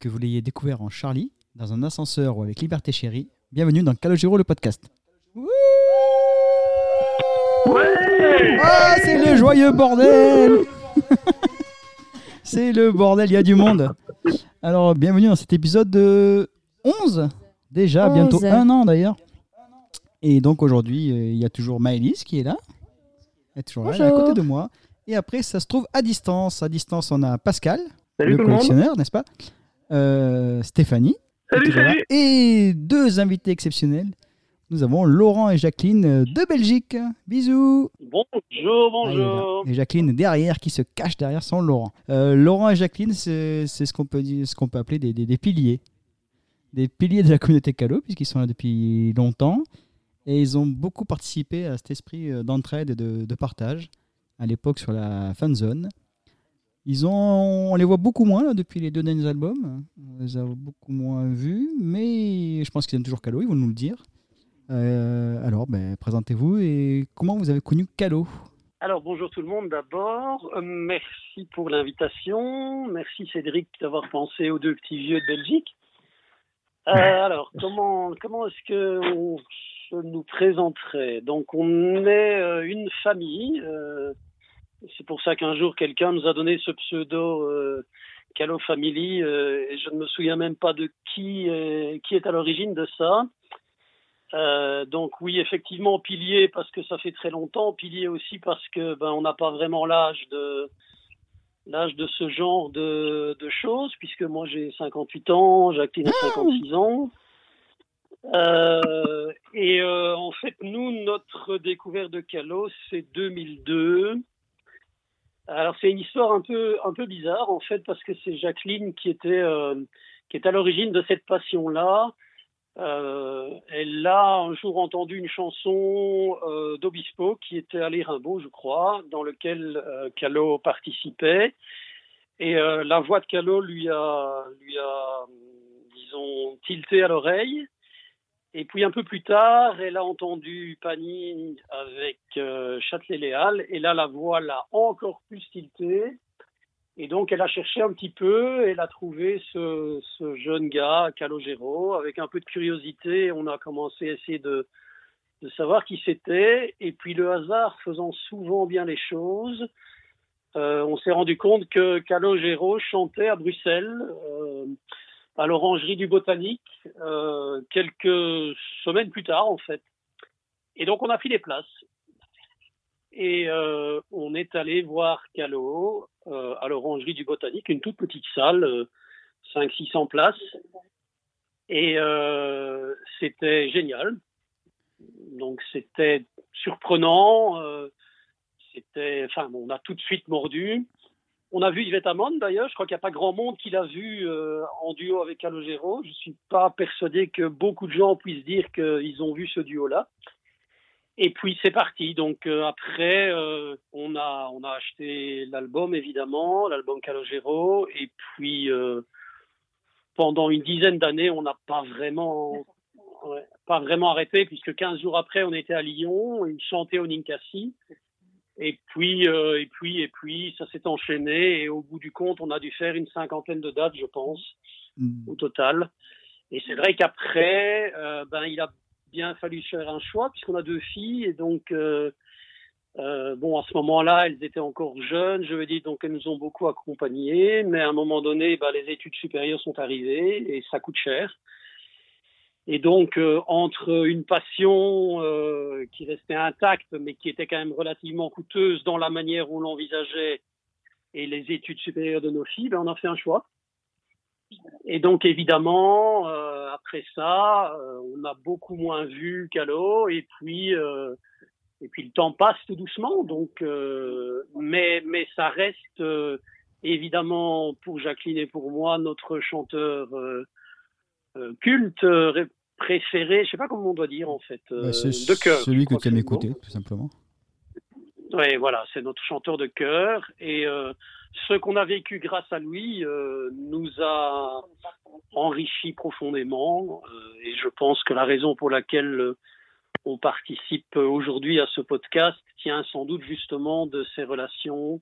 que vous l'ayez découvert en Charlie, dans un ascenseur ou avec Liberté Chérie, bienvenue dans Calogero le podcast. Ah, c'est le joyeux bordel C'est le bordel, il y a du monde. Alors, bienvenue dans cet épisode de 11, déjà, bientôt 11. un an d'ailleurs. Et donc aujourd'hui, euh, il y a toujours Maëlys qui est là. Elle est toujours là, elle est à côté de moi. Et après, ça se trouve à distance. À distance, on a Pascal, Salut le collectionneur, n'est-ce pas? Euh, Stéphanie. Salut, salut. Et deux invités exceptionnels. Nous avons Laurent et Jacqueline de Belgique. Bisous. Bonjour, Ah, bonjour. Et Jacqueline derrière, qui se cache derrière son Laurent. Euh, Laurent et Jacqueline, c'est ce qu'on peut, dire- ce qu'on peut appeler des, des- des piliers. Des piliers de la communauté Calo, puisqu'ils sont là depuis longtemps. Et ils ont beaucoup participé à cet esprit euh, d'entraide et de, de partage, à l'époque sur la fan zone. Ils ont, on les voit beaucoup moins là, depuis les deux derniers albums. On les a beaucoup moins vus, mais je pense qu'ils aiment toujours Calo, ils vont nous le dire. Euh, alors, ben, présentez-vous et comment vous avez connu Calo Alors bonjour tout le monde d'abord. Euh, merci pour l'invitation. Merci Cédric d'avoir pensé aux deux petits vieux de Belgique. Euh, alors comment comment est-ce que on se nous présenterait? Donc on est euh, une famille. Euh, c'est pour ça qu'un jour quelqu'un nous a donné ce pseudo euh, Calo Family euh, et je ne me souviens même pas de qui est, qui est à l'origine de ça. Euh, donc oui, effectivement, pilier parce que ça fait très longtemps, pilier aussi parce que ben on n'a pas vraiment l'âge de l'âge de ce genre de, de choses, puisque moi j'ai 58 ans, Jacqueline a 56 ans. Euh, et euh, en fait, nous, notre découverte de Calo, c'est 2002. Alors c'est une histoire un peu bizarre en fait parce que c'est Jacqueline qui était euh, qui est à l'origine de cette passion-là. Euh, elle a un jour entendu une chanson euh, d'Obispo qui était à l'Érimbaud, je crois, dans lequel Calo participait. Et la voix de Calo lui a, lui a, disons, tilté à l'oreille. Et puis un peu plus tard, elle a entendu Pani avec euh, Châtelet-Léal. Et là, la voix l'a encore plus tilté. Et donc, elle a cherché un petit peu, elle a trouvé ce, ce jeune gars, Calogero, avec un peu de curiosité. On a commencé à essayer de, de savoir qui c'était. Et puis, le hasard faisant souvent bien les choses, euh, on s'est rendu compte que Calogero chantait à Bruxelles, euh, à l'Orangerie du Botanique, euh, quelques semaines plus tard, en fait. Et donc, on a pris les places. Et euh, on est allé voir Calo euh, à l'Orangerie du Botanique, une toute petite salle, euh, 500-600 places. Et c'était génial. Donc c'était surprenant. c'était, enfin, on a tout de suite mordu. On a vu Yvette Amon d'ailleurs. Je crois qu'il n'y a pas grand monde qui l'a vu euh, en duo avec Calogero. Je suis pas persuadé que beaucoup de gens puissent dire qu'ils ont vu ce duo-là. Et puis c'est parti. Donc euh, après, euh, on a on a acheté l'album évidemment, l'album Calogero. Et puis pendant une dizaine d'années, on n'a pas vraiment pas vraiment arrêté puisque 15 jours après, on était à Lyon, il chantait au Ninkasi. Et puis euh, et puis et puis ça s'est enchaîné. Et au bout du compte, on a dû faire une cinquantaine de dates, je pense au total. Et c'est vrai qu'après, euh, ben, il a bien fallu faire un choix puisqu'on a deux filles. Et donc euh, bon à ce moment-là elles étaient encore jeunes, je veux dire donc elles nous ont beaucoup accompagnés, mais à un moment donné ben, les études supérieures sont arrivées et ça coûte cher. Et donc euh, entre une passion euh, qui restait intacte mais qui était quand même relativement coûteuse dans la manière où l'envisageait et les études supérieures de nos filles, ben, on a fait un choix. Et donc évidemment, euh, après ça, on a beaucoup moins vu Calo et puis et puis le temps passe tout doucement. Donc, mais mais ça reste évidemment pour Jacqueline et pour moi notre chanteur culte préféré. Je sais pas comment on doit dire en fait. euh, Bah, c'est de cœur. celui que tu aimes écouter, tout simplement. Oui, voilà, c'est notre chanteur de cœur. Et euh, ce qu'on a vécu grâce à lui euh, nous a enrichi profondément. euh, et je pense que la raison pour laquelle euh, on participe aujourd'hui à ce podcast tient sans doute justement de ces relations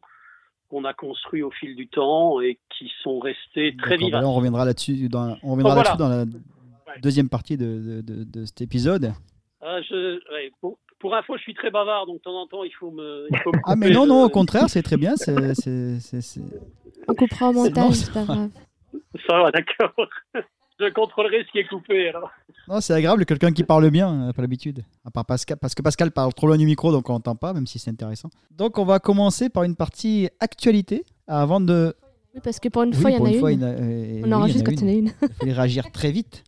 qu'on a construits au fil du temps et qui sont restés très vivants. on reviendra là-dessus dans, on reviendra là-dessus dans la deuxième partie de, de, de, cet épisode. Ah, je, pour, pour, info, je suis très bavard, donc de temps en temps, il faut me. Il faut ah, mais non, non, au contraire, c'est très bien. c'est On coupera au montage, c'est pas grave. Ça va, d'accord. Je contrôlerai ce qui est coupé alors. Non, c'est agréable, quelqu'un qui parle bien, pas l'habitude. À part Pascal, parce que Pascal parle trop loin du micro, donc on n'entend pas, même si c'est intéressant. Donc on va commencer par une partie actualité, avant de oui, parce que pour une fois, il y en a une. Euh, on enregistre quand il y en a une. il fallait réagir très vite.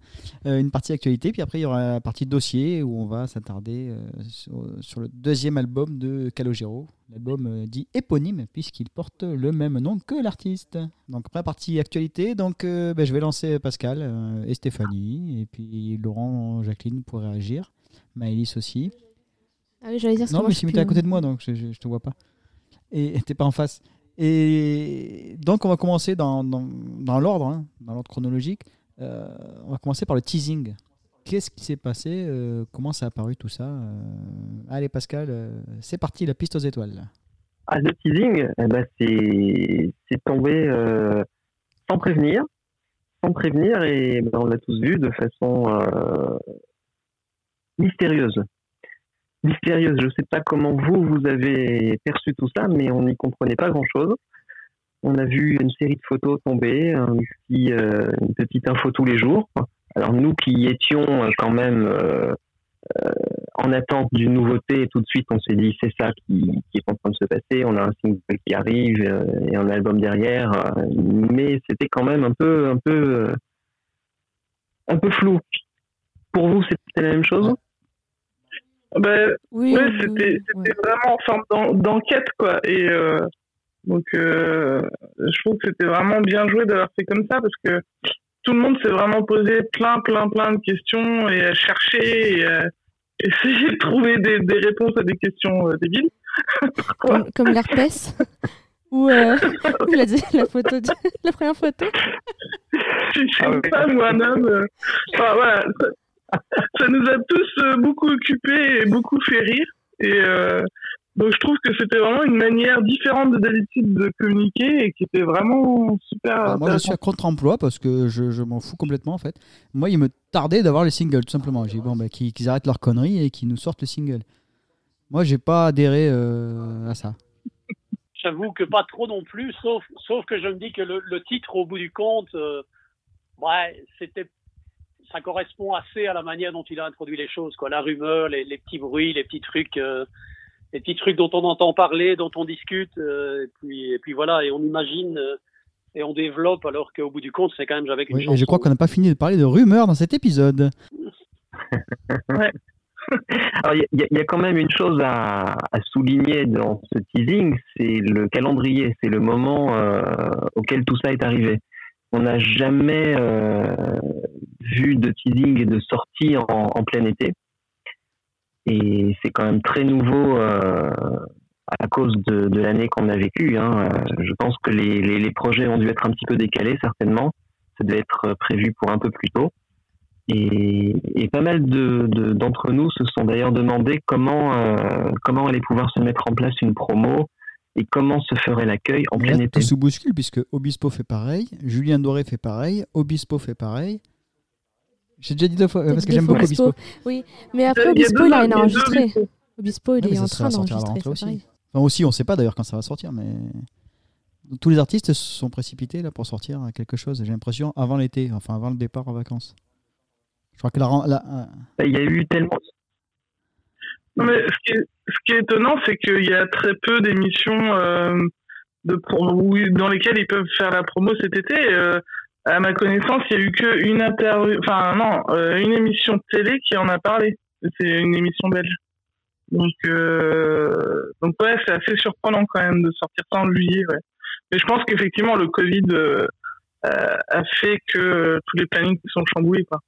Euh, une partie actualité, puis après, il y aura la partie dossier où on va s'attarder euh, sur, le deuxième album de Calogero, l'album dit éponyme, puisqu'il porte le même nom que l'artiste. Donc, après, partie actualité, donc, ben, je vais lancer Pascal et Stéphanie, et puis Laurent, Jacqueline pour réagir, Maëlys aussi. Ah oui, j'allais dire Non, mais tu es à côté de moi, donc je ne te vois pas. Et t'es pas en face. Et donc, on va commencer dans, dans, l'ordre, hein, dans l'ordre chronologique. Euh, on va commencer par le teasing. Qu'est-ce qui s'est passé euh, Comment ça a apparu tout ça euh, Allez, Pascal, c'est parti, la piste aux étoiles. Ah, le teasing, eh ben, c'est tombé sans prévenir. Sans prévenir, et ben, on l'a tous vu de façon mystérieuse mystérieuse. Je ne sais pas comment vous, vous avez perçu tout ça, mais on n'y comprenait pas grand-chose. On a vu une série de photos tomber, euh, une petite info tous les jours. Alors nous qui étions euh, quand même euh, en attente d'une nouveauté, tout de suite on s'est dit c'est ça qui, est en train de se passer. On a un single qui arrive et un album derrière, mais c'était quand même un peu, un peu, un peu flou. Pour vous, c'était la même chose? Ben, oui, ouais, c'était vraiment en forme d'enquête, quoi. Et euh, donc, euh, je trouve que c'était vraiment bien joué d'avoir fait comme ça parce que tout le monde s'est vraiment posé plein, plein, plein de questions et a cherché et a essayé de trouver des, des réponses à des questions euh, débiles. comme, comme l'herpès ou euh, la, la, photo de, la première photo ah pas, moi, non. Euh, enfin, voilà, ça nous a tous euh, beaucoup occupés et beaucoup fait rire. Et euh, donc je trouve que c'était vraiment une manière différente de d'habitude de communiquer et qui était vraiment super. Moi je suis à contre-emploi parce que je, je m'en fous complètement en fait. Moi il me tardait d'avoir les singles tout simplement. J'ai dit bon bah, qu'ils arrêtent leur conneries et qu'ils nous sortent le single. Moi j'ai pas adhéré euh, à ça. J'avoue que pas trop non plus, sauf, sauf que je me dis que le, le titre au bout du compte, ouais, c'était ça correspond assez à la manière dont il a introduit les choses, quoi. La rumeur, les, petits bruits, les petits trucs, euh, les petits trucs dont on entend parler, dont on discute, euh, et puis et puis voilà, et on imagine euh, et on développe, alors qu'au bout du compte, c'est quand même avec une oui, je crois qu'on n'a pas fini de parler de rumeurs dans cet épisode. ouais. Alors, il y, y, a quand même une chose à, à souligner dans ce teasing, c'est le calendrier, c'est le moment auquel tout ça est arrivé on n'a jamais euh, vu de teasing et de sortie en, plein été. Et c'est quand même très nouveau euh, à cause de, l'année qu'on a vécue. Hein. Euh, je pense que les, projets ont dû être un petit peu décalés, certainement. Ça devait être prévu pour un peu plus tôt. Et, pas mal d'entre nous se sont d'ailleurs demandé comment, comment allait pouvoir se mettre en place une promo, et comment se ferait l'accueil en plein été. Tout se bouscule puisque Obispo fait pareil, Julien Doré fait pareil, Obispo fait pareil. J'ai déjà dit deux fois parce que j'aime beaucoup Obispo. Oui, mais après Obispo il a rien enregistré. Obispo il est en train d'enregistrer aussi. Enfin aussi, on sait pas d'ailleurs quand ça va sortir, mais tous les artistes se sont précipités là pour sortir quelque chose. J'ai l'impression avant l'été, enfin avant le départ en vacances. Je crois que la, la... Bah, il y a eu tellement mais ce qui est, ce qui est étonnant, c'est qu'il y a très peu d'émissions euh, de dans lesquelles ils peuvent faire la promo cet été. Euh, à ma connaissance, il y a eu qu'une interview, enfin non, euh, une émission de télé qui en a parlé. C'est une émission belge. Donc, euh, donc ouais, c'est assez surprenant quand même de sortir ça en juillet. Ouais. Mais je pense qu'effectivement, le Covid euh, a fait que tous les plannings sont chamboulés. Quoi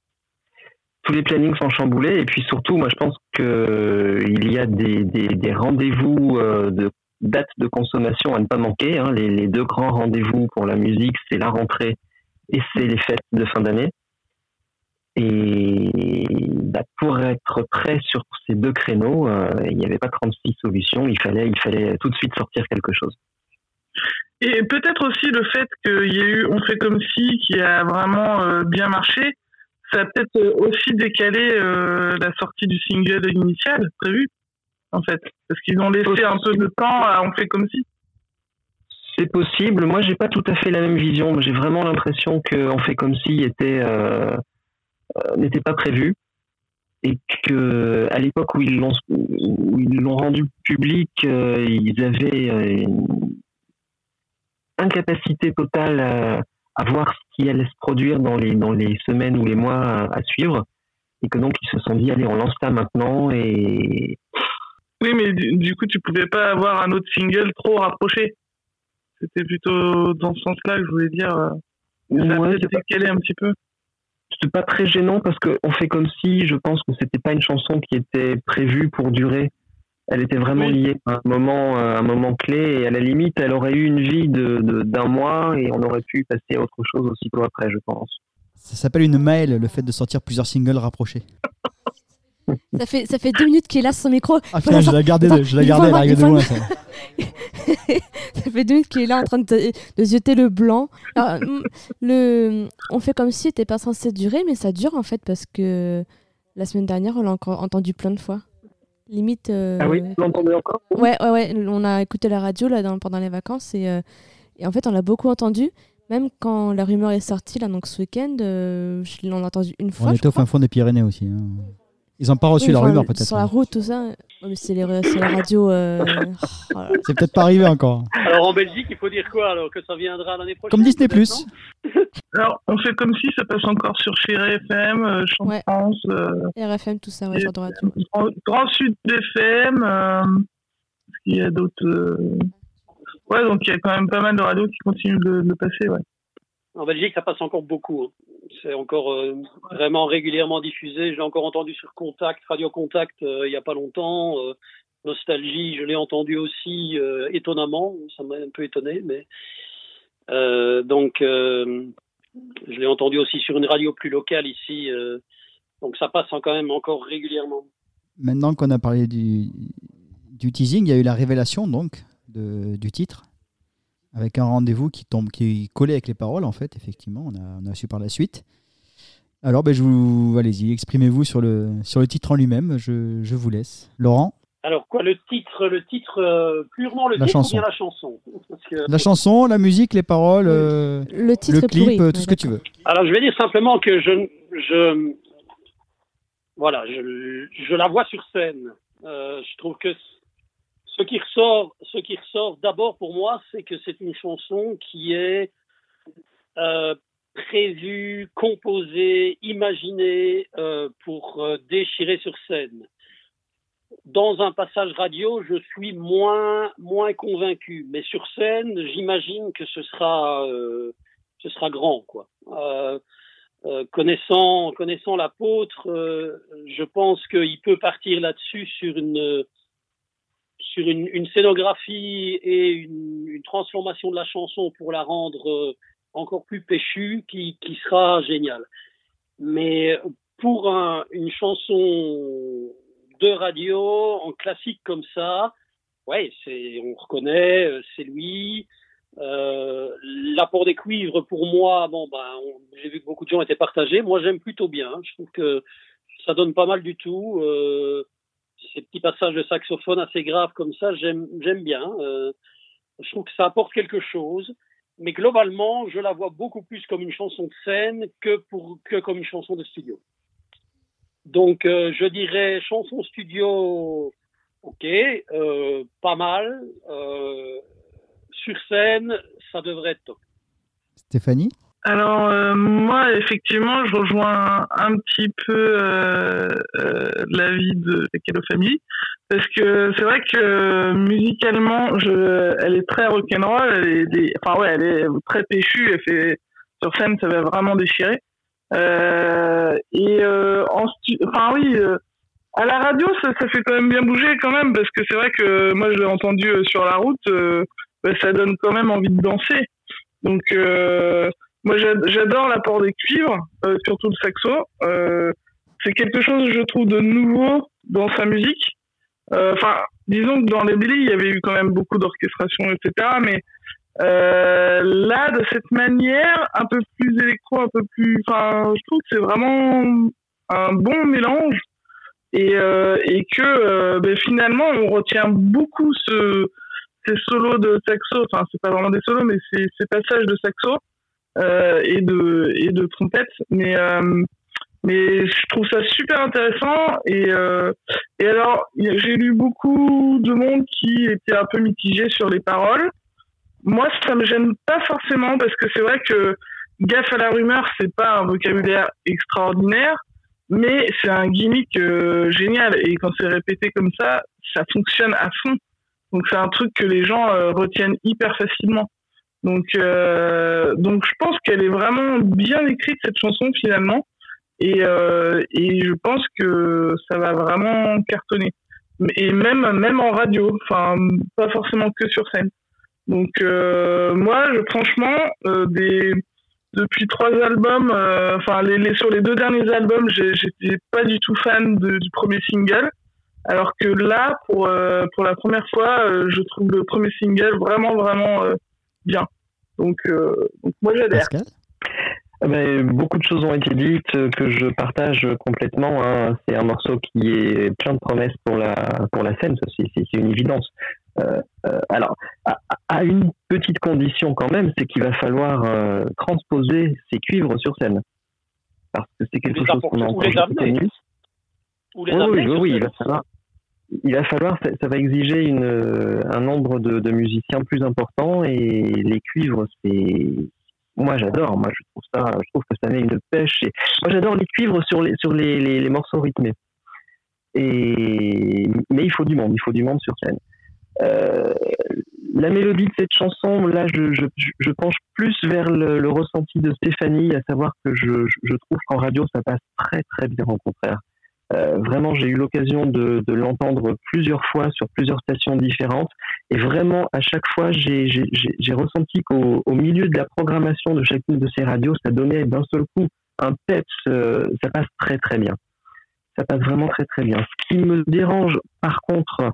tous les plannings sont chamboulés et puis surtout, moi je pense que euh, il y a des, des, des rendez-vous euh, de dates de consommation à ne pas manquer. Hein. Les, les, deux grands rendez-vous pour la musique, c'est la rentrée et c'est les fêtes de fin d'année. Et bah, pour être prêt sur ces deux créneaux, euh, il n'y avait pas 36 solutions. Il fallait, il fallait tout de suite sortir quelque chose. Et peut-être aussi le fait qu'il y ait eu On fait comme si qui a vraiment euh, bien marché, ça a peut-être euh, aussi décalé euh, la sortie du single initial prévu, en fait. Parce qu'ils ont laissé un peu de temps à On fait comme si. C'est possible. Moi, j'ai pas tout à fait la même vision. J'ai vraiment l'impression qu'on fait comme si était n'était pas prévu et que à l'époque où ils l'ont rendu public, ils avaient une incapacité totale à, à, voir ce qui allait se produire dans les, dans les semaines ou les mois à, suivre. Et que donc, ils se sont dit, allez, on lance ça maintenant. Et... Oui, mais du, coup, tu pouvais pas avoir un autre single trop rapproché. C'était plutôt dans ce sens-là que je voulais dire. Euh, ça ouais, décalé un petit peu. C'est pas très gênant parce qu'on fait comme si, je pense que c'était pas une chanson qui était prévue pour durer elle était vraiment liée à un moment, euh, un moment clé et à la limite, elle aurait eu une vie de, d'un mois et on aurait pu passer à autre chose aussitôt après, je pense. Ça s'appelle une mail, le fait de sortir plusieurs singles rapprochés. ça fait ça fait deux minutes qu'il est là sur son micro. Ah putain, je l'ai gardé, je l'ai gardé, de loin ça. ça fait deux minutes qu'il est là en train de, de zioter le blanc. Alors, le, on fait comme si c'était pas censé durer, mais ça dure en fait parce que la semaine dernière, on l'a encore entendu plein de fois. Limite. Euh, ah oui, vous l'entendez encore? Ouais, ouais, ouais. On a écouté la radio là, pendant les vacances et, euh, et en fait, on l'a beaucoup entendu. Même quand la rumeur est sortie, là, donc ce week-end, euh, on l'a entendu une fois. On était au fin fond des Pyrénées aussi. Hein. Ils n'ont pas reçu la rumeur peut-être. Sur la route, tout ça. c'est les, radios. Euh... Oh c'est peut-être pas arrivé encore. Alors en Belgique, il faut dire quoi alors Que ça viendra l'année prochaine Comme Disney Plus. Alors on fait comme si ça passe encore sur Chéri FM, euh, Chant ouais. France. Euh, RFM, tout ça, ouais, genre de radio. Grand, Grand Sud FM. Euh, il y a d'autres. Euh, ouais, donc il y a quand même pas mal de radios qui continuent de le passer, ouais. En Belgique, ça passe encore beaucoup. Hein. C'est encore euh, vraiment régulièrement diffusé. J'ai encore entendu sur Contact, Radio Contact, euh, il n'y a pas longtemps. Euh, Nostalgie, je l'ai entendu aussi étonnamment. Ça m'a un peu étonné, mais donc je l'ai entendu aussi sur une radio plus locale ici. donc ça passe quand même encore régulièrement. Maintenant qu'on a parlé du, teasing, il y a eu la révélation donc du titre avec un rendez-vous qui tombe, qui est collé avec les paroles, en fait, effectivement, on a, on a su par la suite. Alors, ben, je vous, allez-y, exprimez-vous sur le, sur le titre en lui-même, je, je vous laisse. Laurent? Alors quoi, le titre, le titre euh, purement le la titre chanson. ou bien la chanson? La chanson, la musique, les paroles, euh, le, titre le clip, pourri. tout ce que tu veux. Alors je vais dire simplement que je, je voilà, je, je la vois sur scène. Euh, je trouve que ce qui ressort, ce qui ressort d'abord pour moi, c'est que c'est une chanson qui est euh, prévue, composée, imaginée euh, pour euh, déchirer sur scène. Dans un passage radio, je suis moins moins convaincu, mais sur scène, j'imagine que ce sera euh, ce sera grand quoi. Euh, euh, connaissant connaissant l'apôtre, je pense qu'il peut partir là-dessus sur une sur une, une, scénographie et une, une, transformation de la chanson pour la rendre euh, encore plus péchue qui, qui sera géniale. Mais pour un, une chanson de radio en classique comme ça, ouais, c'est, on reconnaît, euh, c'est lui. Euh, l'apport des cuivres, pour moi, bon, ben, j'ai vu que beaucoup de gens étaient partagés. Moi, j'aime plutôt bien. Je trouve que ça donne pas mal du tout. Euh, ces petits passages de saxophone assez graves comme ça, j'aime bien. Euh, je trouve que ça apporte quelque chose. Mais globalement, je la vois beaucoup plus comme une chanson de scène que, pour, que comme une chanson de studio. Donc, euh, je dirais chanson studio, ok, euh, pas mal. Sur scène, ça devrait être top. Stéphanie? Alors euh, moi, effectivement, je rejoins un, petit peu euh, euh, l'avis de Kedo Family parce que c'est vrai que musicalement, je, elle est très rock'n'roll, elle est, des, enfin ouais, elle est très péchue, elle fait sur scène, ça va vraiment déchirer. Euh, et euh, en enfin oui, euh, à la radio, ça, ça fait quand même bien bouger quand même parce que c'est vrai que moi, je l'ai entendu sur la route, bah, ça donne quand même envie de danser. Donc moi, j'adore l'apport des cuivres, euh, surtout le saxo. Euh, c'est quelque chose, je trouve, de nouveau dans sa musique. Euh, enfin, disons que dans les Billy, il y avait eu quand même beaucoup d'orchestration, etc. Mais là, de cette manière, un peu plus électro, un peu plus, enfin, je trouve que c'est vraiment un bon mélange et, et que ben, finalement, on retient beaucoup ce ces solos de saxo, enfin c'est pas vraiment des solos, mais c'est ces passages de saxo euh, et de et de trompette, mais euh, mais je trouve ça super intéressant et euh, et alors j'ai lu beaucoup de monde qui était un peu mitigé sur les paroles. Moi ça me gêne pas forcément parce que c'est vrai que gaffe à la rumeur c'est pas un vocabulaire extraordinaire, mais c'est un gimmick génial et quand c'est répété comme ça, ça fonctionne à fond. Donc c'est un truc que les gens euh, retiennent hyper facilement. Donc euh, donc je pense qu'elle est vraiment bien écrite cette chanson finalement et euh, et je pense que ça va vraiment cartonner. Et même même en radio, enfin pas forcément que sur scène. Donc moi je, franchement des depuis trois albums, enfin les, sur les deux derniers albums, j'étais pas du tout fan du premier single. Alors que là, pour, euh, pour la première fois, euh, je trouve le premier single vraiment, vraiment euh, bien. Donc, donc moi, j'adhère. Ah ben, beaucoup de choses ont été dites que je partage complètement. Hein. C'est un morceau qui est plein de promesses pour la, pour la scène, c'est une évidence. alors, à, une petite condition quand même, c'est qu'il va falloir transposer ces cuivres sur scène. Parce que c'est quelque chose qu'on a encore oui, oui, oui, il va falloir il va falloir, ça, va exiger une, un nombre de, musiciens plus important et les cuivres, c'est, moi j'adore, moi je trouve ça, je trouve que ça met une pêche. Moi j'adore les cuivres sur les sur les, les, morceaux rythmés. Et mais il faut du monde, il faut du monde sur scène. Euh, la mélodie de cette chanson, là, je, je, je penche plus vers le, le, ressenti de Stéphanie, à savoir que je, je trouve qu'en radio, ça passe très très bien au contraire. Euh, vraiment, j'ai eu l'occasion de, l'entendre plusieurs fois sur plusieurs stations différentes. Et vraiment, à chaque fois, j'ai ressenti qu'au milieu de la programmation de chacune de ces radios, ça donnait d'un seul coup un peps. Euh, ça passe très très bien. Ça passe vraiment très très bien. Ce qui me dérange, par contre,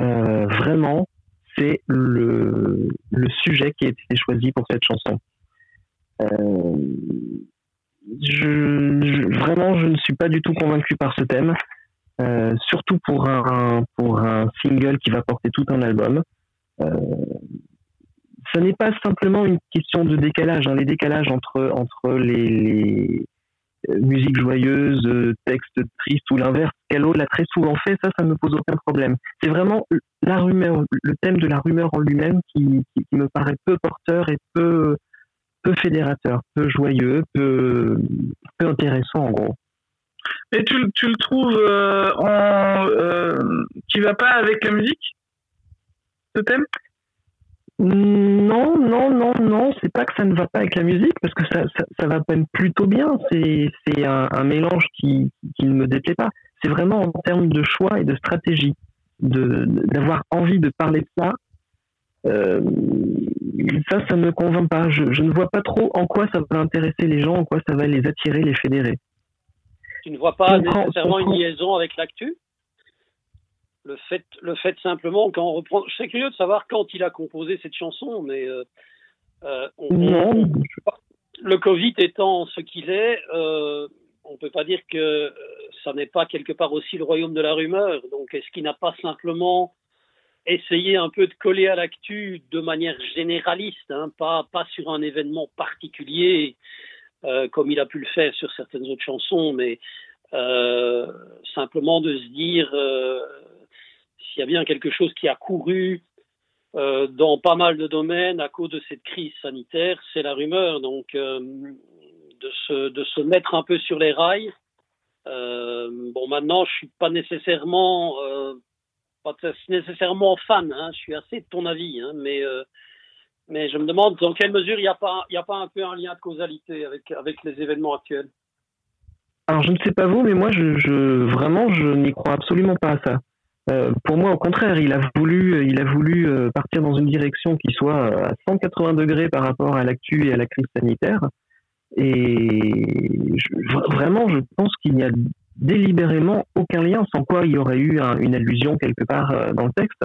euh, vraiment, c'est le, le sujet qui a été choisi pour cette chanson je, vraiment, je ne suis pas du tout convaincu par ce thème, euh, surtout pour un, pour un single qui va porter tout un album. Euh, ce n'est pas simplement une question de décalage, hein, les décalages entre, entre les, les euh, musiques joyeuses, textes tristes ou l'inverse. Calo l'a très souvent fait, ça, ça ne me pose aucun problème. C'est vraiment la rumeur, le thème de la rumeur en lui-même qui, qui, me paraît peu porteur et peu, peu fédérateur, peu joyeux, peu, peu intéressant en gros. Et tu, tu le trouves euh, en, euh, qui va pas avec la musique Ce thème? Non, non, non, non, c'est pas que ça ne va pas avec la musique, parce que ça, ça, va même plutôt bien. C'est un, un, mélange qui, qui ne me déplaît pas. C'est vraiment en termes de choix et de stratégie, d'avoir envie de parler de ça. Euh, ça, ça me convainc pas. Je, ne vois pas trop en quoi ça va intéresser les gens, en quoi ça va les attirer, les fédérer. Tu ne vois pas nécessairement une liaison avec l'actu? Le fait, le fait simplement, quand on reprend. Je serais curieux de savoir quand il a composé cette chanson, mais. Euh, euh, non. le Covid étant ce qu'il est, euh, on ne peut pas dire que ça n'est pas quelque part aussi le royaume de la rumeur. Donc, est-ce qu'il n'a pas simplement essayer un peu de coller à l'actu de manière généraliste, hein, pas, pas sur un événement particulier euh, comme il a pu le faire sur certaines autres chansons, mais euh, simplement de se dire euh, s'il y a bien quelque chose qui a couru dans pas mal de domaines à cause de cette crise sanitaire, c'est la rumeur. Donc de, se, de se mettre un peu sur les rails. bon, maintenant, je suis pas nécessairement pas nécessairement fan, hein, je suis assez de ton avis, hein, mais, euh, mais je me demande dans quelle mesure il n'y a, pas, a pas un peu un lien de causalité avec, avec les événements actuels. Alors je ne sais pas vous, mais moi je, vraiment je n'y crois absolument pas à ça. Euh, pour moi, au contraire, il a voulu, il a voulu euh, partir dans une direction qui soit à 180 degrés par rapport à l'actu et à la crise sanitaire. Et vraiment, je pense qu'il y a délibérément aucun lien, sans quoi il y aurait eu une allusion quelque part euh, dans le texte.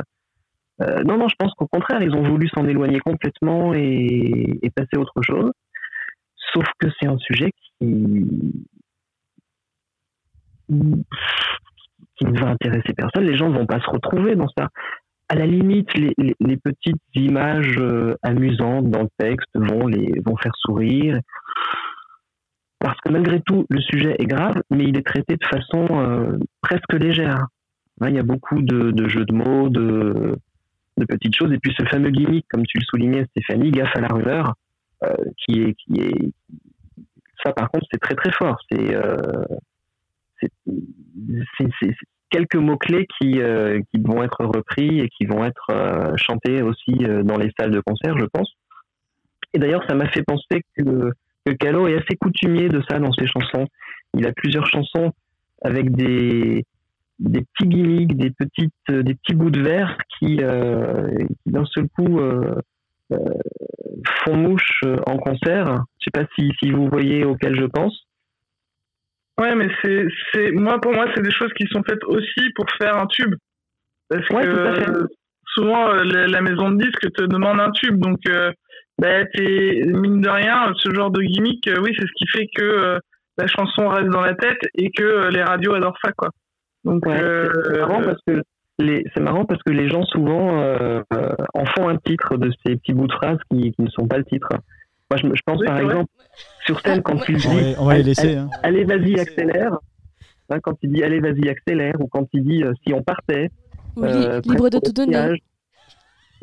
Euh, non, non, je pense qu'au contraire, ils ont voulu s'en éloigner complètement et, passer à autre chose. Sauf que c'est un sujet qui, qui ne va intéresser personne. Les gens ne vont pas se retrouver dans ça. À la limite, les, les, les petites images euh, amusantes dans le texte vont les vont faire sourire. Parce que malgré tout, le sujet est grave, mais il est traité de façon euh, presque légère. il y a beaucoup de, de, jeux de mots, de, de petites choses. Et puis ce fameux gimmick, comme tu le soulignais, Stéphanie, gaffe à la rumeur, euh, qui est, qui est, ça par contre, c'est très très fort. C'est, euh, c'est, quelques mots clés qui, euh, qui vont être repris et qui vont être euh, chantés aussi euh, dans les salles de concert, je pense. Et d'ailleurs, ça m'a fait penser que, que Calo est assez coutumier de ça dans ses chansons. Il a plusieurs chansons avec des, des petits gimmicks, des petites, des petits bouts de verre qui, euh, qui d'un seul coup euh, euh, font mouche en concert. Je sais pas si, si vous voyez auquel je pense. Ouais, mais c'est, c'est, moi, pour moi, c'est des choses qui sont faites aussi pour faire un tube. Parce Ouais, que souvent, euh, la, la maison de disques te demande un tube. Donc, euh, bah, t'es, mine de rien, ce genre de gimmick, euh, oui, c'est ce qui fait que euh, la chanson reste dans la tête et que euh, les radios adorent ça, quoi. Donc, Ouais, euh, c'est c'est marrant parce que les, c'est marrant parce que les gens souvent euh, en font un titre de ces petits bouts de phrases qui, qui ne sont pas le titre. Moi, je, pense Oui, par exemple sur scène quand il On dit va, on va les allez, laisser. hein. allez, vas-y accélère, hein, quand il dit allez vas-y accélère ou quand il dit si on partait, Ou li- euh, libre de tout donner.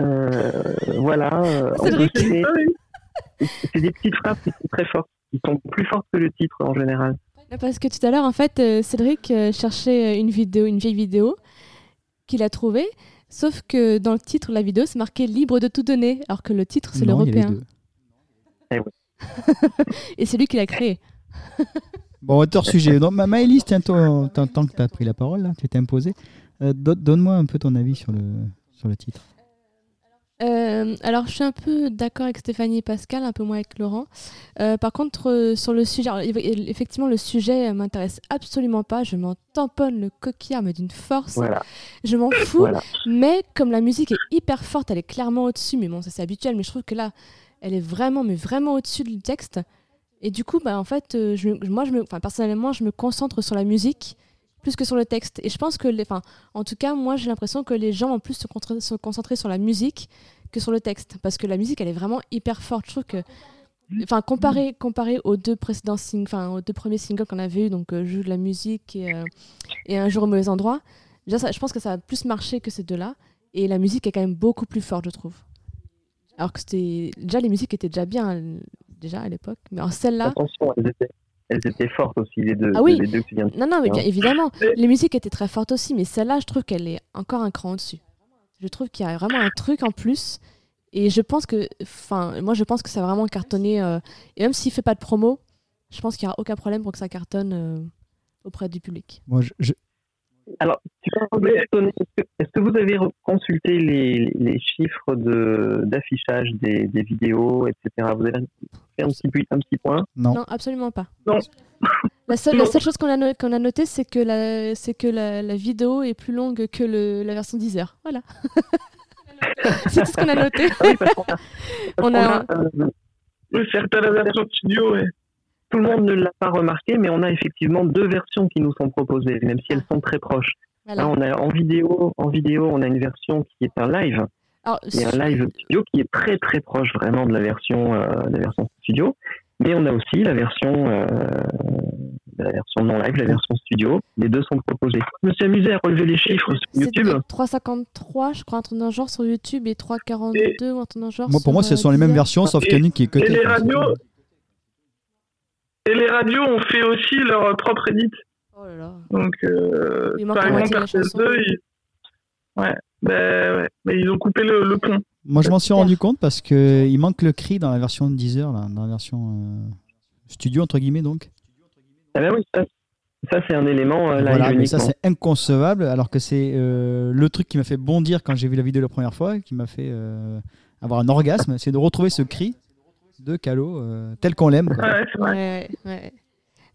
Euh, voilà, euh, ah c'est des petites phrases qui sont très fortes, qui sont plus fortes que le titre en général. Parce que tout à l'heure, en fait, euh, Cédric cherchait une vidéo, une vieille vidéo qu'il a trouvée. Sauf que dans le titre de la vidéo, c'est marqué libre de tout donner, alors que le titre, c'est l'européen. deux. Et c'est lui qui l'a créé. Bon, hors sujet. Donc, Ma- Maëlys, tant que tu as pris la parole, là, tu t'es imposé. Euh, don- Donne-moi un peu ton avis sur le, sur le titre. Euh, alors, je suis un peu d'accord avec Stéphanie et Pascal, un peu moins avec Laurent. Euh, par contre, euh, sur le sujet, alors, effectivement, le sujet m'intéresse absolument pas. Je m'en tamponne le coquillard, mais d'une force. Voilà, Je m'en fous. voilà. Mais comme la musique est hyper forte, elle est clairement au-dessus. Mais bon, ça c'est habituel. Mais je trouve que là, elle est vraiment, mais vraiment au-dessus du texte. Et du coup, bah, en fait, je, moi, je me, personnellement, je me concentre sur la musique plus que sur le texte. Et je pense que, les, en tout cas, moi, j'ai l'impression que les gens vont plus se, concentrer sur la musique que sur le texte. Parce que la musique, elle est vraiment hyper forte. Je trouve que, enfin, comparé, comparé aux deux précédents singles, enfin, aux deux premiers singles qu'on avait eu, donc euh, Joue de la musique et, euh, et Un jour au mauvais endroit, je pense que ça a plus marché que ces deux-là. Et la musique est quand même beaucoup plus forte, je trouve. Alors que c'était. Déjà, les musiques étaient déjà bien, déjà à l'époque. Mais en celle-là. Attention, elles étaient, elles étaient fortes aussi, les deux, Ah oui. les deux que tu viens de Non, non, mais bien Non. évidemment, les musiques étaient très fortes aussi, mais celle-là, je trouve qu'elle est encore un cran au-dessus. Je trouve qu'il y a vraiment un truc en plus. Et je pense que. Enfin, moi, je pense que ça a vraiment cartonné. euh, et même s'il fait pas de promo, je pense qu'il n'y aura aucun problème pour que ça cartonne euh, auprès du public. Moi, je, je- Alors, tu peux me étonner, est-ce que, vous avez consulté les, les chiffres de, d'affichage des, des vidéos, etc. Vous avez fait un petit, pu- un petit point? Non. Non, absolument pas. Non. La seule, Non. la seule chose qu'on a, no- qu'on a notée, c'est que, la, c'est que la, la vidéo est plus longue que le, la version 10 heures. Voilà. c'est tout ce qu'on a noté. Ah oui, parce qu'on a, parce On qu'on a- a, euh, Oui, c'est pas la version studio, ouais. Tout le monde ne l'a pas remarqué, mais on a effectivement deux versions qui nous sont proposées, même si elles sont très proches. Voilà. Là, on a en vidéo, en vidéo, on a une version qui est un live, Alors, un live studio qui est très très proche vraiment de la version, euh, de la version studio. Mais on a aussi la version, euh, la version non live, la version studio. Les deux sont proposés. Je me suis amusé à relever les chiffres sur YouTube. 3,53, je crois, un truc d'un genre sur YouTube et 3,42 ou un truc d'un genre Moi, pour moi, ce sont euh, les mêmes versions, sauf Et- une qui est Et cutée. les radios, et les radios ont fait aussi leur propre edit. Oh là là. Donc, euh, par exemple, de la chanson. RTL2, ils... Ouais, ben, ouais. Mais ils ont coupé le, le pont. Moi, je m'en suis rendu compte parce qu'il manque le cri dans la version de Deezer, là, dans la version euh, studio, entre guillemets, donc. Ah ben oui, ça, ça, c'est un élément euh, Voilà, mais ça, c'est inconcevable, alors que c'est euh, le truc qui m'a fait bondir quand j'ai vu la vidéo la première fois, qui m'a fait euh, avoir un orgasme, c'est de retrouver ce cri de Calo euh, tel qu'on l'aime. Ouais, c'est vrai. Ouais, ouais.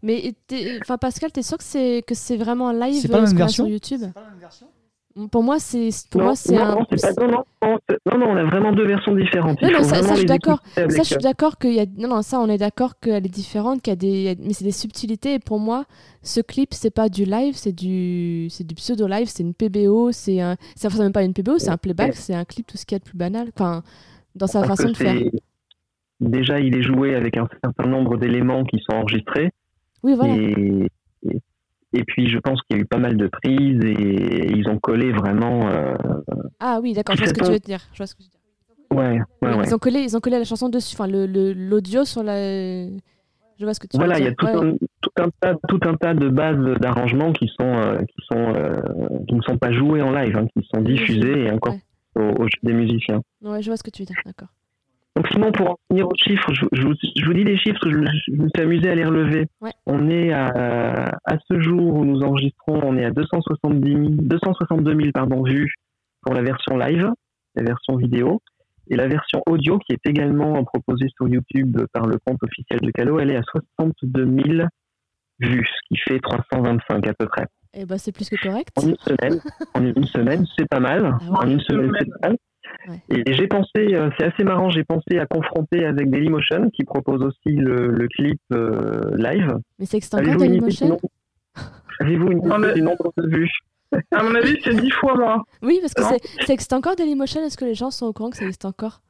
Mais enfin Pascal, t'es sûr que c'est que c'est vraiment un live C'est pas la euh, ce même qu'on a version sur YouTube Pour moi, c'est pour non, moi c'est un. non, pas- non, non, non, on a vraiment deux versions différentes. Non, non, ça- je suis d'accord. Ça, je suis d'accord qu'il y a. Non, non, ça, on est d'accord qu'elle est différente, qu'il y a des. Mais c'est des subtilités. Et pour moi, ce clip, c'est pas du live, c'est du, c'est du pseudo live, c'est une PBO, c'est un. C'est enfin, même pas une PBO, c'est un playback, c'est un clip, tout ce qu'il y a de plus banal. Enfin, dans sa parce façon de faire. Déjà, il est joué avec un certain nombre d'éléments qui sont enregistrés. Oui, voilà. Et, et, et puis, je pense qu'il y a eu pas mal de prises et ils ont collé vraiment. euh, Ah oui, d'accord, je vois ce que tu veux dire. Je vois ce que tu veux dire. Ouais, ouais, ouais. Ils ont collé, ils ont collé la chanson dessus, enfin le le- l'audio sur la. Je vois ce que tu Voilà, il y a tout, ouais. un, tout, un tas, tout un tas de bases d'arrangements qui sont, euh, qui, sont, euh, qui ne sont pas jouées en live, hein, qui sont diffusées et encore Ouais. au, au jeu des musiciens. Ouais, je vois ce que tu veux dire, d'accord. Donc sinon, pour en venir aux chiffres, je, je vous, je vous dis les chiffres, je, je me suis amusé à les relever. Ouais. On est à, à ce jour où nous enregistrons, on est à 270 000 262 000 pardon, vues pour la version live, la version vidéo. Et la version audio, qui est également proposée sur YouTube par le compte officiel de Calo, elle est à 62 000 vues, ce qui fait 325 à peu près. Et bah c'est plus que correct. En une semaine, en une semaine, c'est pas mal. Ah ouais. En une semaine, c'est pas mal. Ouais. Et j'ai pensé, euh, c'est assez marrant, j'ai pensé à confronter avec Dailymotion qui propose aussi le, le clip euh, live. Mais c'est existe encore Avez-vous une idée du Dailymotion Avez-vous une idée a- du nombre de vues À mon avis, c'est dix fois moins. Oui, parce que c'est existe encore Dailymotion? Est-ce que les gens sont au courant que ça existe encore?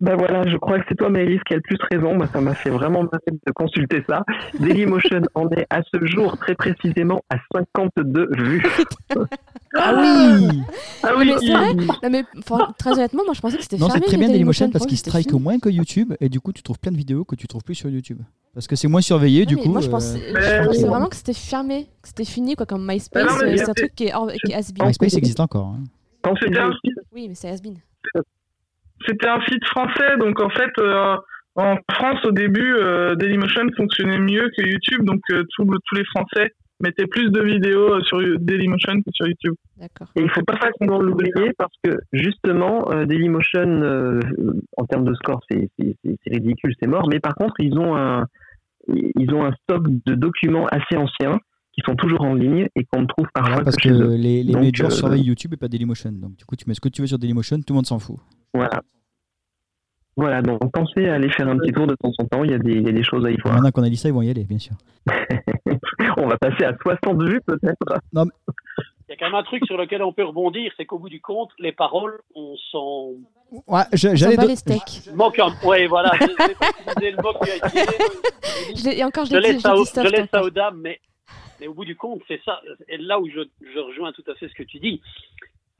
Ben voilà, je crois que c'est toi, Maëlys, qui a le plus raison. Bah, ça m'a fait vraiment marrer de consulter ça. Dailymotion en est à ce jour très précisément à 52 vues. Ah oui Ah oui, mais c'est vrai Non mais enfin, très honnêtement, moi je pensais que c'était Non, c'est très bien Dailymotion parce moi, c'était strike moins que YouTube et du coup tu trouves plein de vidéos que tu trouves plus sur YouTube. Parce que c'est moins surveillé Ouais, du coup. moi je euh, pensais, je Mais- pensais vraiment que c'était fermé, que c'était fini quoi, comme MySpace. Mais euh, c'est un truc qui est, hors- qui est has-been. MySpace existe encore. hein. Quand c'est C'était Oui, mais c'est has-been. C'était un site français, donc en fait, euh, en France, au début, euh, Dailymotion fonctionnait mieux que YouTube, donc euh, tout tous les Français mettaient plus de vidéos euh, sur Dailymotion que sur YouTube. D'accord. Et il faut pas facilement l'oublier parce que justement, euh, Dailymotion, euh, en termes de score, c'est c'est- c'est- c'est ridicule, c'est mort. Mais par contre, ils ont un ils ont un stock de documents assez anciens qui sont toujours en ligne et qu'on ne trouve parfois Voilà, parce que les, les Donc, majors euh, surveillent YouTube et pas Dailymotion. Donc du coup tu mets ce que tu veux sur Dailymotion, tout le monde s'en fout. Voilà. Voilà, donc pensez à aller faire un petit tour de temps en temps. Il y a des, il y a des choses à y voir. Maintenant qu'on a dit ça, ils vont y aller, bien sûr. On va passer à 60 vues peut-être. Il y a quand même un truc sur lequel on peut rebondir, c'est qu'au bout du compte, les paroles, on s'en Ouais, je- j'allais do- les steaks. un Oui, voilà, je sais pas utiliser le mot qui a été. Je l'ai- et encore, je Je dit, laisse je ça, au- je laisse ça aux dames, mais, mais au bout du compte, c'est ça. Et là où je, je rejoins tout à fait ce que tu dis.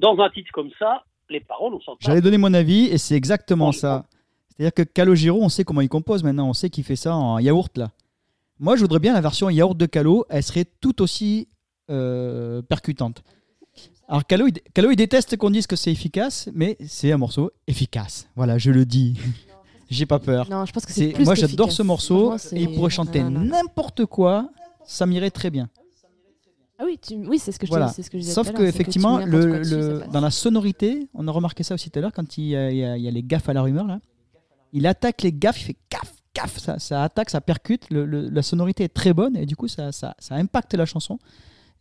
Dans un titre comme ça, les paroles, on s'en tape. J'allais donner mon avis et c'est exactement ça. C'est-à-dire que Calogero, on sait comment il compose maintenant, on sait qu'il fait ça en yaourt là. Moi, je voudrais bien la version yaourt de Calo, elle serait tout aussi euh, percutante. Alors Calo, il, Calo, il déteste qu'on dise que c'est efficace, mais c'est un morceau efficace. Voilà, je le dis. J'ai pas peur. Non, je pense que c'est Moi, j'adore ce morceau et il pourrait chanter n'importe quoi, ça m'irait très bien. Ah oui, tu... oui, c'est ce que je Voilà. dis- c'est ce que je disais Sauf à que le, dessus, le- dans la sonorité, on a remarqué ça aussi tout à l'heure quand il y, a, il y a- il y a les gaffes à la rumeur là. Il attaque les gaffes, il fait gaffe, gaffe, ça, ça attaque, ça percute. le- la sonorité est très bonne et du coup ça, ça, ça impacte la chanson.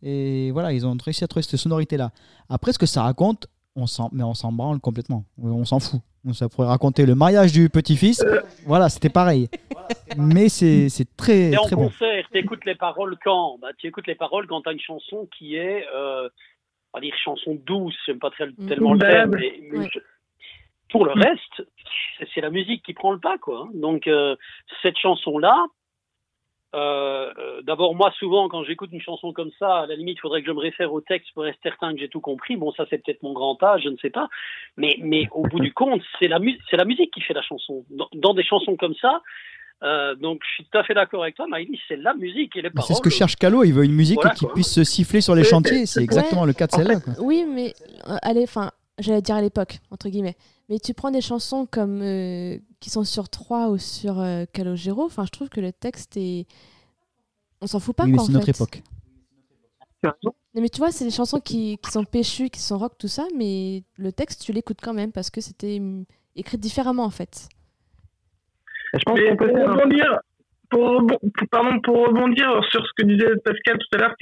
Et voilà, ils ont réussi à trouver cette sonorité là. Après, ce que ça raconte, on s'en, mais on s'en branle complètement. On s'en fout. Ça pourrait raconter le mariage du petit-fils. Voilà, c'était pareil. Mais c'est, c'est très, Et en très bon. concert, tu écoutes les paroles quand? Bah, Tu écoutes les paroles quand tu as une chanson qui est, euh, on va dire, chanson douce, j'aime pas très- Mm. tellement le Une terme, mais, mais Ouais. je- pour le reste, c'est- c'est la musique qui prend le pas. quoi. hein. Donc, euh, cette chanson-là, euh, euh, d'abord, moi, souvent, quand j'écoute une chanson comme ça, à la limite, il faudrait que je me réfère au texte pour être certain que j'ai tout compris. Bon, ça, c'est peut-être mon grand âge, je ne sais pas. Mais, mais au bout du compte, c'est la, mu- c'est la musique qui fait la chanson. Dans, dans des chansons comme ça, euh, donc je suis tout à fait d'accord avec toi, Maïlis, c'est la musique et les Mais paroles. c'est ce que cherche Calo. Il veut une musique Voilà, qui puisse se siffler sur les chantiers. C'est exactement le cas de En celle-là. Oui, mais euh, allez, enfin, j'allais dire à l'époque, entre guillemets. Mais tu prends des chansons comme euh, qui sont sur 3 ou sur euh, Calogero, enfin, je trouve que le texte est. On s'en fout pas, Oui, mais quoi, c'est en notre fait. époque. Non, mais tu vois, c'est des chansons qui, qui sont péchues, qui sont rock, tout ça, mais le texte, tu l'écoutes quand même parce que c'était hum, écrit différemment, en fait. Je pense Mais qu'on peut pour rebondir, pour, rebon- pardon, pour rebondir sur ce que disait Pascal tout à l'heure,